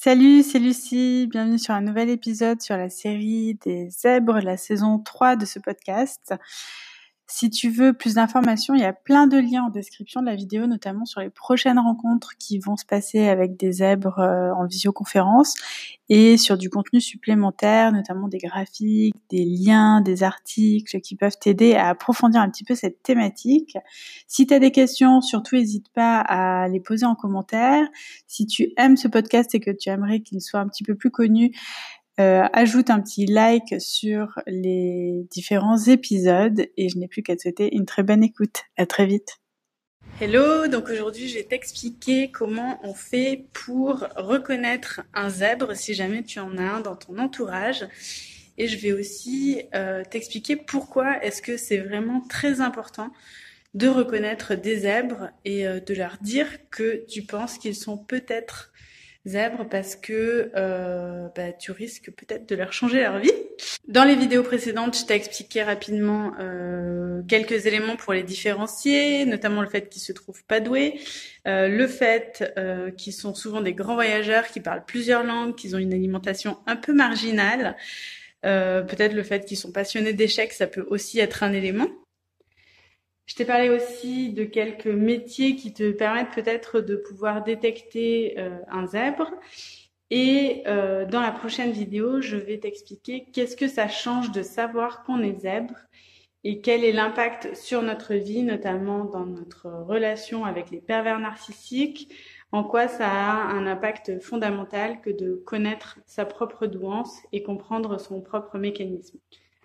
Salut, c'est Lucie. Bienvenue sur un nouvel épisode sur la série des zèbres, la saison 3 de ce podcast. Si tu veux plus d'informations, il y a plein de liens en description de la vidéo, notamment sur les prochaines rencontres qui vont se passer avec des zèbres euh, en visioconférence et sur du contenu supplémentaire, notamment des graphiques, des liens, des articles qui peuvent t'aider à approfondir un petit peu cette thématique. Si tu as des questions, surtout n'hésite pas à les poser en commentaire. Si tu aimes ce podcast et que tu aimerais qu'il soit un petit peu plus connu, euh, ajoute un petit like sur les différents épisodes et je n'ai plus qu'à te souhaiter une très bonne écoute. À très vite. Hello, donc aujourd'hui je vais t'expliquer comment on fait pour reconnaître un zèbre si jamais tu en as un dans ton entourage. Et je vais aussi euh, t'expliquer pourquoi est-ce que c'est vraiment très important de reconnaître des zèbres et euh, de leur dire que tu penses qu'ils sont peut-être zèbres parce que euh, bah, tu risques peut-être de leur changer leur vie. Dans les vidéos précédentes, je t'ai expliqué rapidement euh, quelques éléments pour les différencier, notamment le fait qu'ils se trouvent pas doués, euh, le fait qu'ils sont souvent des grands voyageurs, qui parlent plusieurs langues, qu'ils ont une alimentation un peu marginale. Peut-être le fait qu'ils sont passionnés d'échecs, ça peut aussi être un élément. Je t'ai parlé aussi de quelques métiers qui te permettent peut-être de pouvoir détecter euh, un zèbre. Et euh, dans la prochaine vidéo, je vais t'expliquer qu'est-ce que ça change de savoir qu'on est zèbre et quel est l'impact sur notre vie, notamment dans notre relation avec les pervers narcissiques, en quoi ça a un impact fondamental que de connaître sa propre douance et comprendre son propre mécanisme.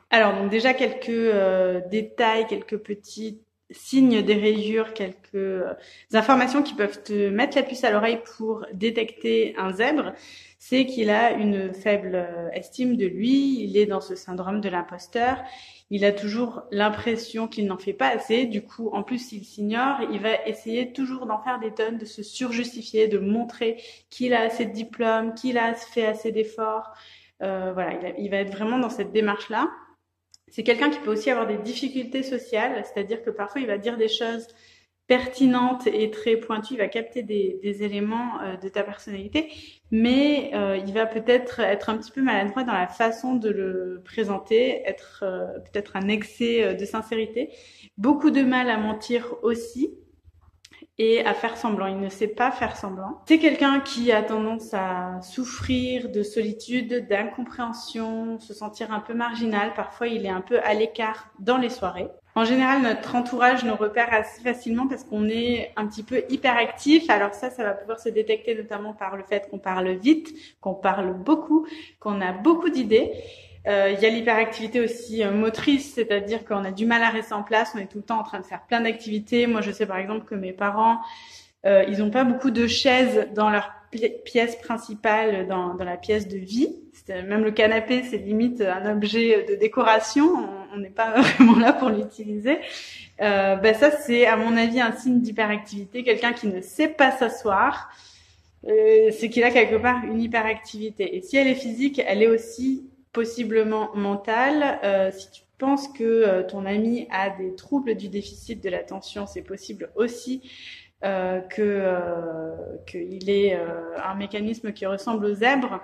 Alors donc déjà quelques euh, détails, quelques petits signes des rayures, quelques euh, informations qui peuvent te mettre la puce à l'oreille pour détecter un zèbre, c'est qu'il a une faible euh, estime de lui, il est dans ce syndrome de l'imposteur, il a toujours l'impression qu'il n'en fait pas assez, du coup, en plus, s'il s'ignore, il va essayer toujours d'en faire des tonnes, de se surjustifier, de montrer qu'il a assez de diplômes, qu'il a fait assez d'efforts. Euh, voilà, il, il va être vraiment dans cette démarche-là. C'est quelqu'un qui peut aussi avoir des difficultés sociales, c'est-à-dire que parfois il va dire des choses pertinentes et très pointues, il va capter des, éléments euh, de ta personnalité, mais euh, il va peut-être être un petit peu maladroit dans la façon de le présenter, être euh, peut-être un excès de sincérité, beaucoup de mal à mentir aussi, et à faire semblant. Il ne sait pas faire semblant. C'est quelqu'un qui a tendance à souffrir de solitude, d'incompréhension, se sentir un peu marginal. Parfois, il est un peu à l'écart dans les soirées. En général, notre entourage nous repère assez facilement parce qu'on est un petit peu hyperactif. Alors ça, ça va pouvoir se détecter notamment par le fait qu'on parle vite, qu'on parle beaucoup, qu'on a beaucoup d'idées. Euh, il y a l'hyperactivité aussi euh, motrice, c'est-à-dire qu'on a du mal à rester en place, on est tout le temps en train de faire plein d'activités. Moi, je sais par exemple que mes parents, euh, ils n'ont pas beaucoup de chaises dans leur pièce principale, dans, dans la pièce de vie. Même le canapé, c'est limite un objet de décoration. On n'est pas vraiment là pour l'utiliser. Euh, ben ça, c'est à mon avis un signe d'hyperactivité. Quelqu'un qui ne sait pas s'asseoir, euh, c'est qu'il a quelque part une hyperactivité. Et si elle est physique, elle est aussi possiblement mentale. Euh, si tu penses que euh, ton ami a des troubles du déficit de l'attention, c'est possible aussi euh, euh, qu'il ait un mécanisme qui ressemble au zèbre.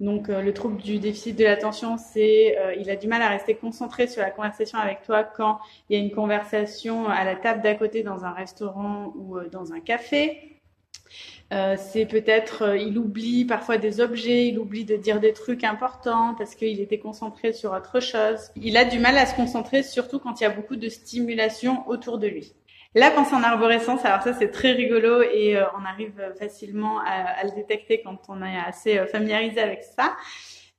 Donc le trouble du déficit de l'attention, c'est il a du mal à rester concentré sur la conversation avec toi quand il y a une conversation à la table d'à côté dans un restaurant ou dans un café. Euh, c'est peut-être, euh, il oublie parfois des objets, il oublie de dire des trucs importants parce qu'il était concentré sur autre chose. Il a du mal à se concentrer, surtout quand il y a beaucoup de stimulation autour de lui. La pensée en arborescence, alors ça c'est très rigolo et euh, on arrive facilement à, à, le détecter quand on est assez familiarisé avec ça.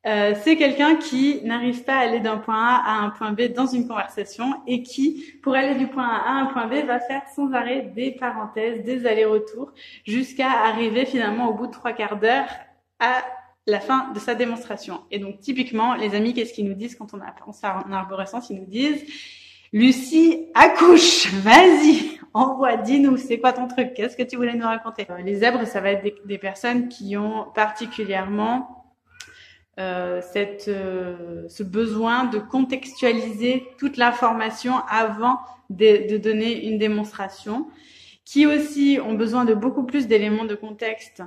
Euh, c'est quelqu'un qui n'arrive pas à aller d'un point A à un point B dans une conversation et qui, pour aller du point A à un point B, va faire sans arrêt des parenthèses, des allers-retours, jusqu'à arriver finalement au bout de trois quarts d'heure à la fin de sa démonstration. Et donc typiquement, les amis, qu'est-ce qu'ils nous disent quand on a pensé en arborescence? Ils nous disent Lucie, accouche, vas-y, envoie, dis-nous, c'est quoi ton truc? Qu'est-ce que tu voulais nous raconter? Les zèbres, ça va être des personnes qui ont particulièrement euh, cette, euh, ce besoin de contextualiser toute l'information avant de, de, donner une démonstration, qui aussi ont besoin de beaucoup plus d'éléments de contexte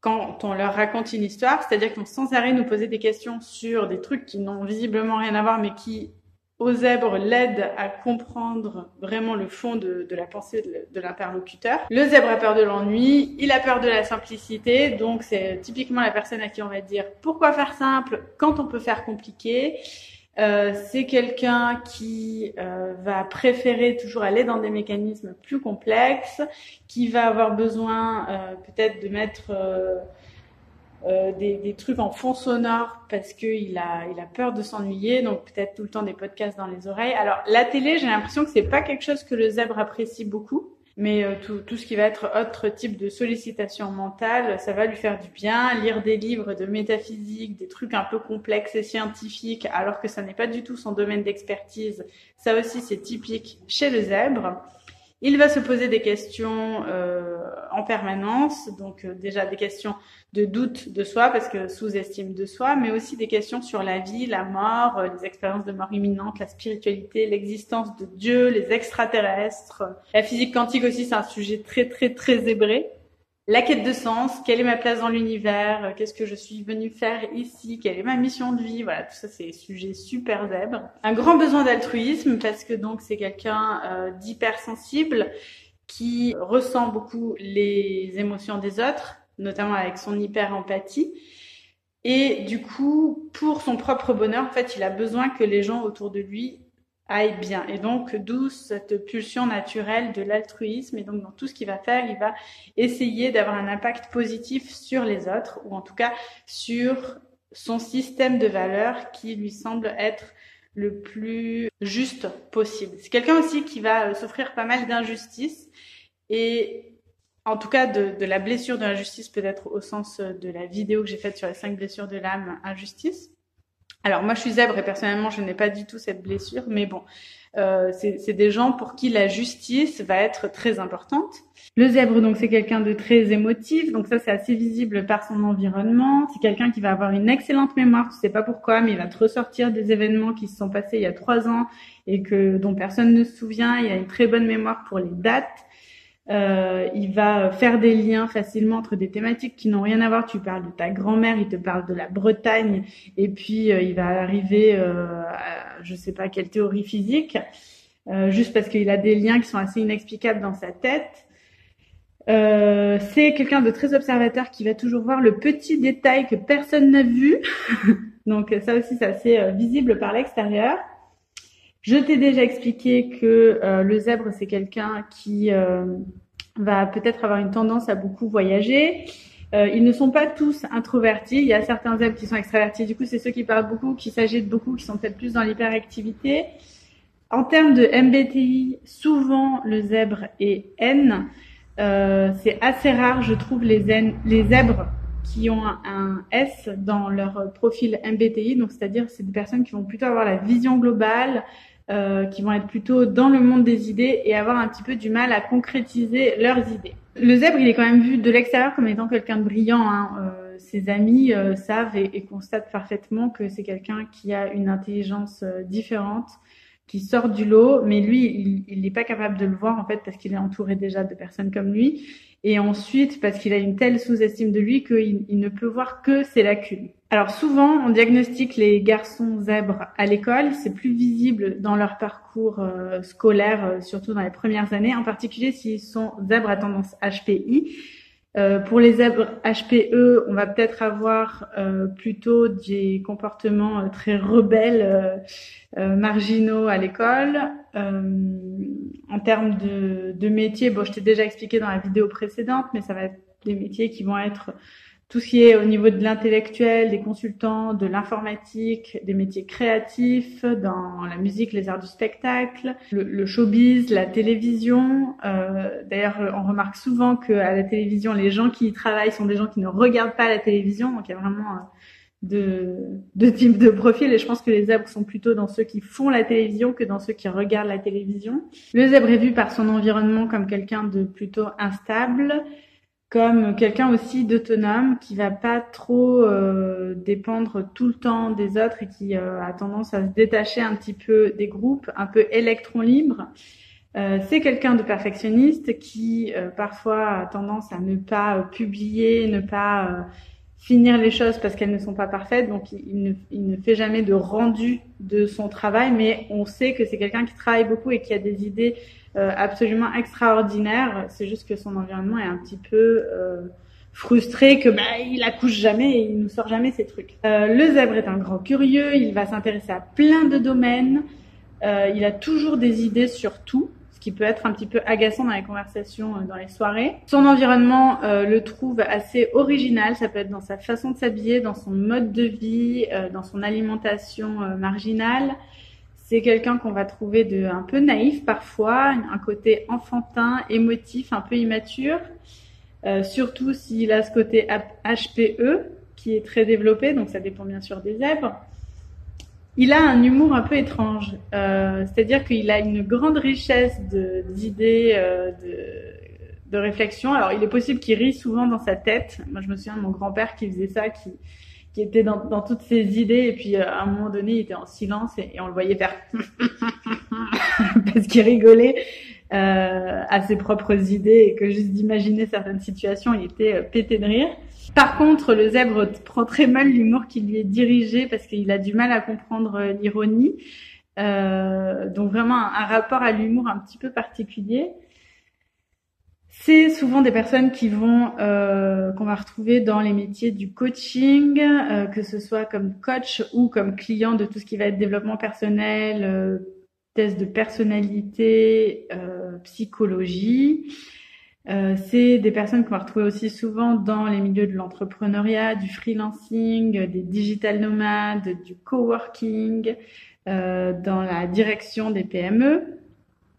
quand on leur raconte une histoire, c'est-à-dire qu'ils vont sans arrêt nous poser des questions sur des trucs qui n'ont visiblement rien à voir, mais qui aux l'aident à comprendre vraiment le fond de, la pensée de, l'interlocuteur. Le zèbre a peur de l'ennui, il a peur de la simplicité, donc c'est typiquement la personne à qui on va dire pourquoi faire simple quand on peut faire compliqué? Euh, c'est quelqu'un qui euh, va préférer toujours aller dans des mécanismes plus complexes, qui va avoir besoin euh, peut-être de mettre euh, des, des, trucs en fond sonore parce qu'il a, il a peur de s'ennuyer, donc peut-être tout le temps des podcasts dans les oreilles. Alors la télé, j'ai l'impression que c'est pas quelque chose que le zèbre apprécie beaucoup, mais euh, tout, tout ce qui va être autre type de sollicitation mentale, ça va lui faire du bien. Lire des livres de métaphysique, des trucs un peu complexes et scientifiques, alors que ça n'est pas du tout son domaine d'expertise, ça aussi c'est typique chez le zèbre. Il va se poser des questions euh, en permanence, donc euh, déjà des questions de doute de soi, parce que sous-estime de soi, mais aussi des questions sur la vie, la mort, euh, les expériences de mort imminente, la spiritualité, l'existence de Dieu, les extraterrestres. La physique quantique aussi, c'est un sujet très très très zébré la quête de sens, quelle est ma place dans l'univers, euh, qu'est-ce que je suis venue faire ici, quelle est ma mission de vie, voilà, tout ça c'est des sujets super zèbres. Un grand besoin d'altruisme parce que donc c'est quelqu'un euh, d'hypersensible qui ressent beaucoup les émotions des autres, notamment avec son hyper-empathie. Et du coup, pour son propre bonheur, en fait, il a besoin que les gens autour de lui aille bien. Et donc, d'où cette pulsion naturelle de l'altruisme. Et donc, dans tout ce qu'il va faire, il va essayer d'avoir un impact positif sur les autres, ou en tout cas sur son système de valeurs qui lui semble être le plus juste possible. C'est quelqu'un aussi qui va euh, souffrir pas mal d'injustice et en tout cas de, de la blessure de l'injustice peut-être au sens de la vidéo que j'ai faite sur les cinq blessures de l'âme injustice. Alors moi je suis zèbre et personnellement je n'ai pas du tout cette blessure, mais bon, euh, c'est des gens pour qui la justice va être très importante. Le zèbre donc c'est quelqu'un de très émotif, donc ça c'est assez visible par son environnement. C'est quelqu'un qui va avoir une excellente mémoire, tu sais pas pourquoi, mais il va te ressortir des événements qui se sont passés il y a trois ans et que dont personne ne se souvient. Il a une très bonne mémoire pour les dates. Euh, il va faire des liens facilement entre des thématiques qui n'ont rien à voir. Tu parles de ta grand-mère, il te parle de la Bretagne, et puis euh, il va arriver, euh, à, je sais pas quelle théorie physique, euh, juste parce qu'il a des liens qui sont assez inexplicables dans sa tête. Euh, c'est quelqu'un de très observateur qui va toujours voir le petit détail que personne n'a vu. Donc ça aussi, c'est assez visible par l'extérieur. Je t'ai déjà expliqué que euh, le zèbre, c'est quelqu'un qui euh, va peut-être avoir une tendance à beaucoup voyager. Euh, ils ne sont pas tous introvertis. Il y a certains zèbres qui sont extravertis. Du coup, c'est ceux qui parlent beaucoup, qui s'agitent beaucoup, qui sont peut-être plus dans l'hyperactivité. En termes de MBTI, souvent le zèbre est N. c'est assez rare, je trouve, les, N, les zèbres qui ont un S dans leur profil MBTI. Donc, c'est-à-dire, c'est des personnes qui vont plutôt avoir la vision globale, euh, qui vont être plutôt dans le monde des idées et avoir un petit peu du mal à concrétiser leurs idées. Le zèbre, il est quand même vu de l'extérieur comme étant quelqu'un de brillant. Hein. Euh, ses amis euh, savent et, constatent parfaitement que c'est quelqu'un qui a une intelligence euh, différente, qui sort du lot, mais lui, il n'est pas capable de le voir en fait parce qu'il est entouré déjà de personnes comme lui et ensuite parce qu'il a une telle sous-estime de lui qu'il il ne peut voir que ses lacunes. Alors souvent, on diagnostique les garçons zèbres à l'école, c'est plus visible dans leur parcours euh, scolaire, euh, surtout dans les premières années, en particulier s'ils sont zèbres à tendance HPI. Euh, pour les zèbres HPE, on va peut-être avoir euh, plutôt des comportements euh, très rebelles, marginaux à l'école. en termes de, de métiers, bon, je t'ai déjà expliqué dans la vidéo précédente, mais ça va être des métiers qui vont être tout ce qui est au niveau de l'intellectuel, des consultants, de l'informatique, des métiers créatifs, dans la musique, les arts du spectacle, le, showbiz, la télévision. Euh, D'ailleurs, on remarque souvent qu'à la télévision, les gens qui y travaillent sont des gens qui ne regardent pas la télévision, donc il y a vraiment euh, deux, types de profils et je pense que les zèbres sont plutôt dans ceux qui font la télévision que dans ceux qui regardent la télévision. Le zèbre est vu par son environnement comme quelqu'un de plutôt instable, comme quelqu'un aussi d'autonome qui va pas trop euh, dépendre tout le temps des autres et qui euh, a tendance à se détacher un petit peu des groupes, un peu électron libre. Euh, c'est quelqu'un de perfectionniste qui parfois a tendance à ne pas publier, ne pas finir les choses parce qu'elles ne sont pas parfaites. Donc il ne, fait jamais de rendu de son travail, mais on sait que c'est quelqu'un qui travaille beaucoup et qui a des idées absolument extraordinaires. C'est juste que son environnement est un petit peu frustré que bah, il accouche jamais et il nous sort jamais ses trucs. le zèbre est un grand curieux, il va s'intéresser à plein de domaines. il a toujours des idées sur tout qui peut être un petit peu agaçant dans les conversations, euh, dans les soirées. Son environnement euh, le trouve assez original, ça peut être dans sa façon de s'habiller, dans son mode de vie, euh, dans son alimentation marginale. C'est quelqu'un qu'on va trouver de un peu naïf parfois, un côté enfantin, émotif, un peu immature. surtout s'il a ce côté HPE qui est très développé, donc ça dépend bien sûr des zèbres. Il a un humour un peu étrange, euh, c'est-à-dire qu'il a une grande richesse d'idées, euh, de, de réflexions. Alors, il est possible qu'il rit souvent dans sa tête. Moi, je me souviens de mon grand-père qui faisait ça, qui, qui était dans, dans, toutes ses idées, et puis euh, à un moment donné, il était en silence et, on le voyait faire parce qu'il rigolait euh, à ses propres idées et que juste d'imaginer certaines situations, il était euh, pété de rire. Par contre, le zèbre prend très mal l'humour qui lui est dirigé parce qu'il a du mal à comprendre euh, l'ironie. Donc vraiment un, rapport à l'humour un petit peu particulier. C'est souvent des personnes qui vont euh, qu'on va retrouver dans les métiers du coaching, euh, que ce soit comme coach ou comme client de tout ce qui va être développement personnel, euh, test de personnalité, psychologie. Euh, c'est des personnes qu'on va retrouver aussi souvent dans les milieux de l'entrepreneuriat, du freelancing, des digital nomades, du coworking, dans la direction des PME.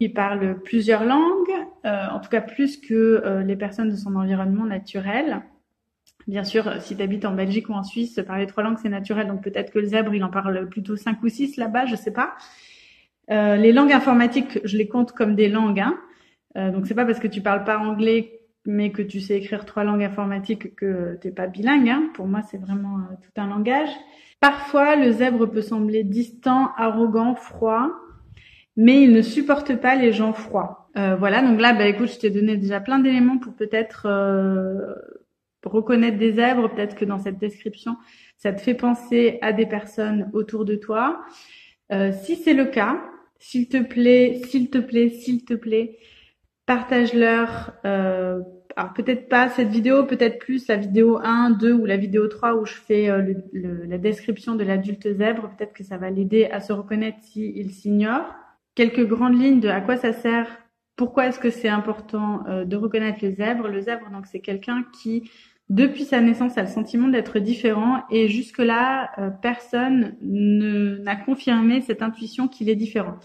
Ils parlent plusieurs langues, euh, en tout cas plus que les personnes de son environnement naturel. Bien sûr, si tu habites en Belgique ou en Suisse, parler trois langues, c'est naturel. Donc peut-être que le zèbre, il en parle plutôt cinq ou six là-bas, je sais pas. les langues informatiques, je les compte comme des langues. Hein. Euh, donc c'est pas parce que tu parles pas anglais mais que tu sais écrire trois langues informatiques que t'es pas bilingue. Hein. Pour moi, c'est vraiment euh, tout un langage. Parfois, le zèbre peut sembler distant, arrogant, froid, mais il ne supporte pas les gens froids. Euh, voilà, donc là, bah, écoute, je t'ai donné déjà plein d'éléments pour peut-être euh, reconnaître des zèbres. Peut-être que dans cette description, ça te fait penser à des personnes autour de toi. Euh, si c'est le cas, s'il te plaît, s'il te plaît, s'il te plaît, partage-leur, alors peut-être pas cette vidéo, peut-être plus la vidéo 1, 2 ou la vidéo 3 où je fais la description de l'adulte zèbre. Peut-être que ça va l'aider à se reconnaître s'il s'ignore. Quelques grandes lignes de à quoi ça sert, pourquoi est-ce que c'est important euh, de reconnaître le zèbre. Le zèbre, donc, c'est quelqu'un qui, depuis sa naissance, a le sentiment d'être différent et jusque-là, euh, personne n'a confirmé cette intuition qu'il est différent.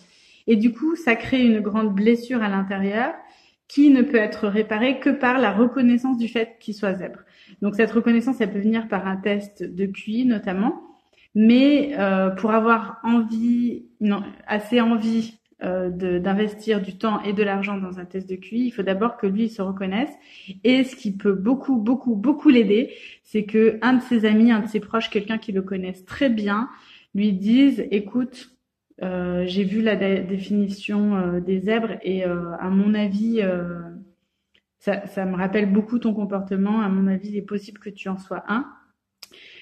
Et du coup, ça crée une grande blessure à l'intérieur qui ne peut être réparé que par la reconnaissance du fait qu'il soit zèbre. Donc cette reconnaissance, elle peut venir par un test de QI notamment, mais euh, pour avoir envie, assez envie euh, d'investir du temps et de l'argent dans un test de QI, il faut d'abord que lui se reconnaisse. Et ce qui peut beaucoup, beaucoup, beaucoup l'aider, c'est que un de ses amis, un de ses proches, quelqu'un qui le connaisse très bien, lui dise, écoute, euh, j'ai vu la définition euh, des zèbres et euh, à mon avis, ça, ça, me rappelle beaucoup ton comportement. À mon avis, il est possible que tu en sois un.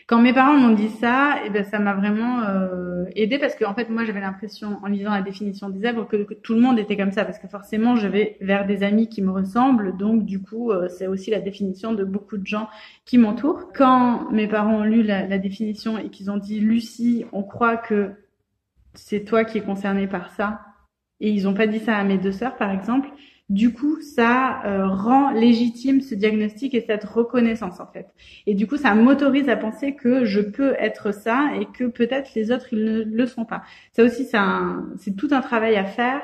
Quand mes parents m'ont dit ça, eh ben ça m'a vraiment euh, aidé parce que en fait moi j'avais l'impression en lisant la définition des zèbres que, tout le monde était comme ça parce que forcément je vais vers des amis qui me ressemblent donc du coup c'est aussi la définition de beaucoup de gens qui m'entourent. Quand mes parents ont lu la, la définition et qu'ils ont dit Lucie, on croit que c'est toi qui es concerné par ça. Et ils n'ont pas dit ça à mes deux sœurs, par exemple. Du coup, ça euh, rend légitime ce diagnostic et cette reconnaissance en fait. Et du coup, ça m'autorise à penser que je peux être ça et que peut-être les autres ils ne le sont pas. Ça aussi, c'est tout un travail à faire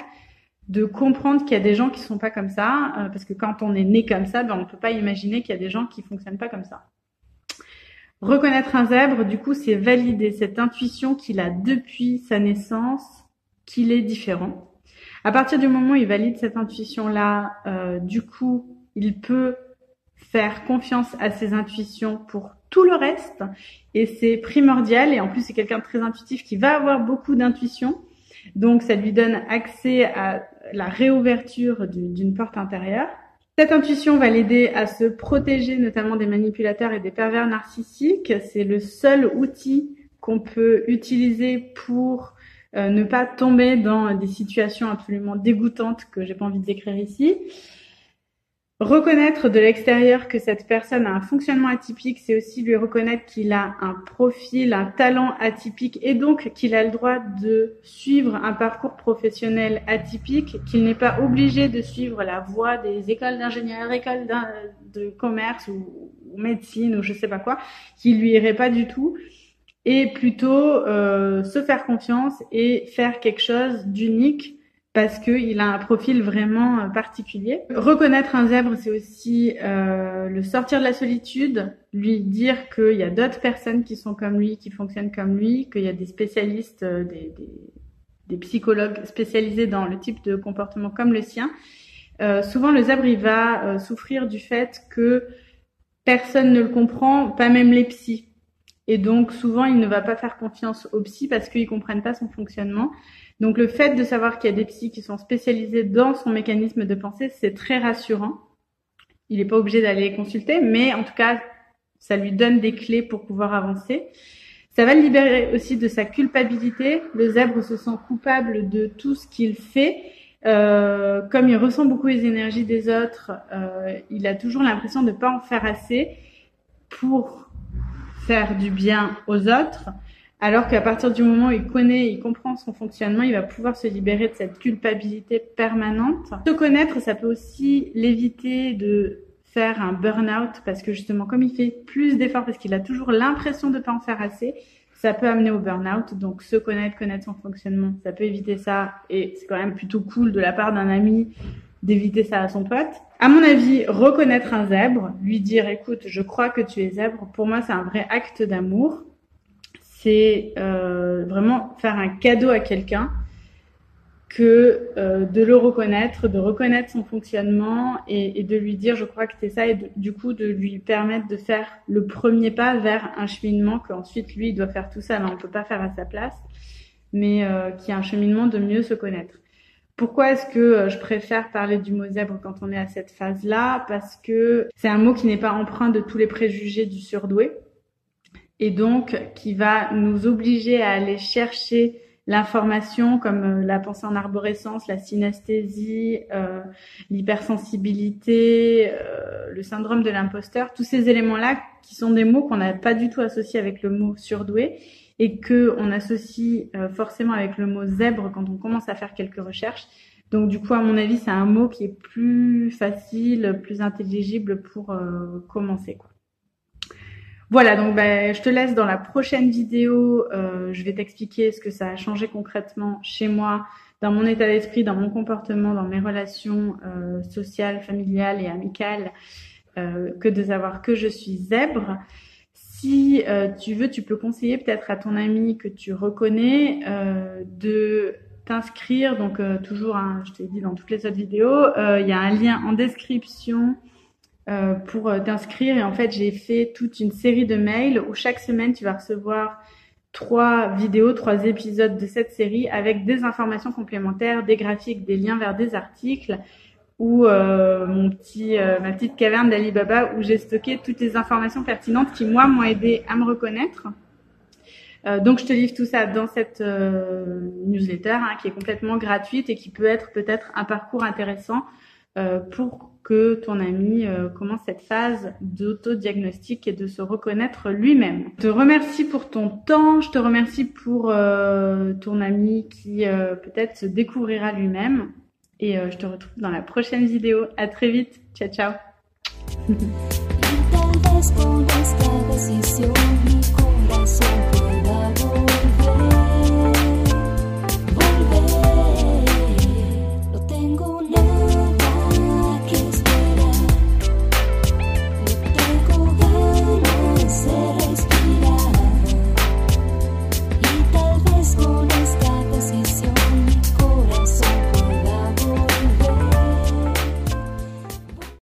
de comprendre qu'il y a des gens qui sont pas comme ça, euh, parce que quand on est né comme ça, ben on peut pas imaginer qu'il y a des gens qui fonctionnent pas comme ça. Reconnaître un zèbre, du coup, c'est valider cette intuition qu'il a depuis sa naissance, qu'il est différent. À partir du moment où il valide cette intuition-là, euh, du coup, il peut faire confiance à ses intuitions pour tout le reste. Et c'est primordial. Et en plus, c'est quelqu'un de très intuitif qui va avoir beaucoup d'intuition. Donc, ça lui donne accès à la réouverture d'une porte intérieure. Cette intuition va l'aider à se protéger notamment des manipulateurs et des pervers narcissiques. C'est le seul outil qu'on peut utiliser pour euh, ne pas tomber dans des situations absolument dégoûtantes que j'ai pas envie de décrire ici. Reconnaître de l'extérieur que cette personne a un fonctionnement atypique, c'est aussi lui reconnaître qu'il a un profil, un talent atypique et donc qu'il a le droit de suivre un parcours professionnel atypique, qu'il n'est pas obligé de suivre la voie des écoles d'ingénieur, écoles de commerce ou, médecine ou je sais pas quoi, qui lui irait pas du tout et plutôt euh, se faire confiance et faire quelque chose d'unique parce qu'il a un profil vraiment euh, particulier. Reconnaître un zèbre, c'est aussi euh, le sortir de la solitude, lui dire qu'il y a d'autres personnes qui sont comme lui, qui fonctionnent comme lui, qu'il y a des spécialistes, euh, des, des, des, psychologues spécialisés dans le type de comportement comme le sien. Euh, souvent, le zèbre, il va euh, souffrir du fait que personne ne le comprend, pas même les psys. Et donc, souvent, il ne va pas faire confiance aux psys parce qu'ils comprennent pas son fonctionnement. Donc le fait de savoir qu'il y a des psys qui sont spécialisés dans son mécanisme de pensée, c'est très rassurant. Il n'est pas obligé d'aller consulter, mais en tout cas, ça lui donne des clés pour pouvoir avancer. Ça va le libérer aussi de sa culpabilité. Le zèbre se sent coupable de tout ce qu'il fait. Euh, comme il ressent beaucoup les énergies des autres, euh, il a toujours l'impression de ne pas en faire assez pour faire du bien aux autres. Alors qu'à partir du moment où il connaît, il comprend son fonctionnement, il va pouvoir se libérer de cette culpabilité permanente. Se connaître, ça peut aussi l'éviter de faire un burn-out parce que justement, comme il fait plus d'efforts, parce qu'il a toujours l'impression de pas en faire assez, ça peut amener au burn-out. Donc, se connaître, connaître son fonctionnement, ça peut éviter ça. Et c'est quand même plutôt cool de la part d'un ami d'éviter ça à son pote. À mon avis, reconnaître un zèbre, lui dire, écoute, je crois que tu es zèbre, pour moi, c'est un vrai acte d'amour c'est euh, vraiment faire un cadeau à quelqu'un que euh, de le reconnaître, de reconnaître son fonctionnement et, de lui dire je crois que c'est ça et du coup de lui permettre de faire le premier pas vers un cheminement qu'ensuite lui il doit faire tout ça, mais on peut pas faire à sa place, mais euh, qui est un cheminement de mieux se connaître. Pourquoi est-ce que euh, je préfère parler du mot zèbre quand on est à cette phase-là? Parce que c'est un mot qui n'est pas empreint de tous les préjugés du surdoué et donc qui va nous obliger à aller chercher l'information comme euh, la pensée en arborescence, la synesthésie, euh, l'hypersensibilité, le syndrome de l'imposteur, tous ces éléments-là qui sont des mots qu'on n'a pas du tout associés avec le mot surdoué et que on associe euh, forcément avec le mot zèbre quand on commence à faire quelques recherches. Donc du coup, à mon avis, c'est un mot qui est plus facile, plus intelligible pour commencer. Quoi. Voilà, donc ben, je te laisse dans la prochaine vidéo. Euh, je vais t'expliquer ce que ça a changé concrètement chez moi, dans mon état d'esprit, dans mon comportement, dans mes relations euh, sociales, familiales et amicales, euh, que de savoir que je suis zèbre. Si euh, tu veux, tu peux conseiller peut-être à ton ami que tu reconnais euh, de t'inscrire. Donc toujours, hein, je t'ai dit dans toutes les autres vidéos, il y a un lien en description euh, pour euh, t'inscrire. Et en fait, j'ai fait toute une série de mails où chaque semaine, tu vas recevoir trois vidéos, trois épisodes de cette série avec des informations complémentaires, des graphiques, des liens vers des articles ou euh, mon petit, euh, ma petite caverne d'Alibaba où j'ai stocké toutes les informations pertinentes qui, moi, m'ont aidé à me reconnaître. Euh, donc, je te livre tout ça dans cette newsletter hein, qui est complètement gratuite et qui peut être peut-être un parcours intéressant pour que ton ami commence cette phase d'autodiagnostic et de se reconnaître lui-même. Je te remercie pour ton temps, je te remercie pour ton ami qui peut-être se découvrira lui-même et je te retrouve dans la prochaine vidéo. À très vite. Ciao ciao.